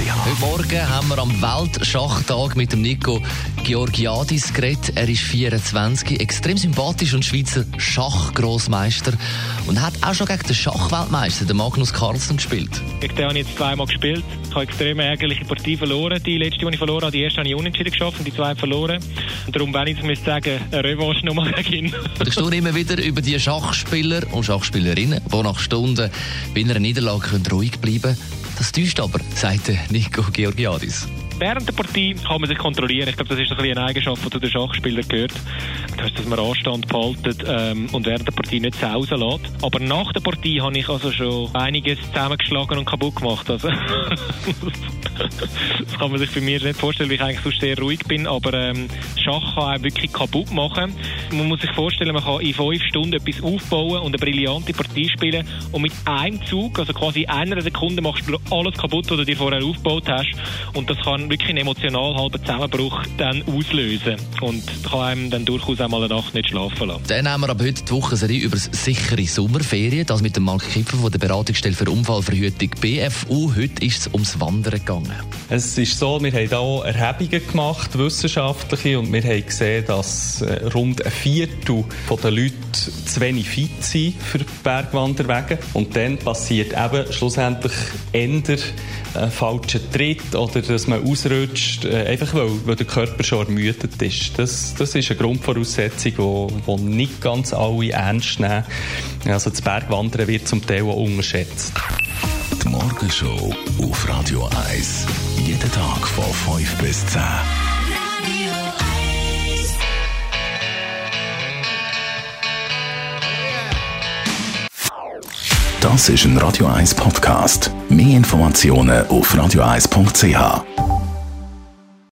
AlexanderKeller.ch Heute Morgen haben wir am Weltschachtag mit dem Nico Georgiadis geredet. Er ist 24, extrem sympathisch und Schweizer Schachgrossmeister und hat auch schon gegen den Schachweltmeister, den Magnus Carlsen, gespielt. Gegen den habe ich jetzt zweimal gespielt. Ich habe extrem ärgerliche Partie verloren. Die letzte, die ich verloren habe, die erste habe ich unentschieden geschafft und die zweite verloren. Und darum, wenn ich jetzt müsste sagen, eine Revanche nochmal gegen ihn. Ich staune immer wieder über die Schachspieler und Schachspielerinnen, die nach Stunden bei einer Niederlage können ruhig bleiben können. Das täuscht aber, sagt der Nico Georgiadis. Während der Partie kann man sich kontrollieren. Ich glaube, das ist ein eine Eigenschaft, die zu den Schachspielern gehört. Das dass man Anstand behaltet ähm, und während der Partie nicht sausen lässt. Aber nach der Partie habe ich also schon einiges zusammengeschlagen und kaputt gemacht. Also, das kann man sich bei mir nicht vorstellen, weil ich eigentlich so sehr ruhig bin. Aber ähm, Schach kann einem wirklich kaputt machen. Man muss sich vorstellen, man kann in fünf Stunden etwas aufbauen und eine brillante Partie spielen. Und mit einem Zug, also quasi in einer Sekunde, machst du alles kaputt, was du dir vorher aufgebaut hast. Und das kann wirklich einen emotional halben Zusammenbruch dann auslösen. Und kann einem dann durchaus einmal eine Nacht nicht schlafen lassen. Dann haben wir ab heute die Wochenserie über sichere Sommerferien. Das mit dem Mark Kipfer von der Beratungsstelle für Unfallverhütung BFU. Heute ist es ums Wandern gegangen. Es ist so, wir haben hier Erhebungen gemacht, wissenschaftliche, und wir haben gesehen, dass äh, rund ein Viertel der Leute zu wenig fit sind für Bergwanderwege. Und dann passiert eben schlussendlich eher ein falscher Tritt oder dass man ausrutscht, äh, einfach weil, weil der Körper schon ermüdet ist. Das, das ist eine Grundvoraussetzung, die nicht ganz alle ernst nehmen. Also das Bergwandern wird zum Teil auch unterschätzt. Die Morgenshow auf Radio 1. Jeden Tag von 5 bis 10. Das ist ein Radio 1 Podcast. Mehr Informationen auf radio1.ch.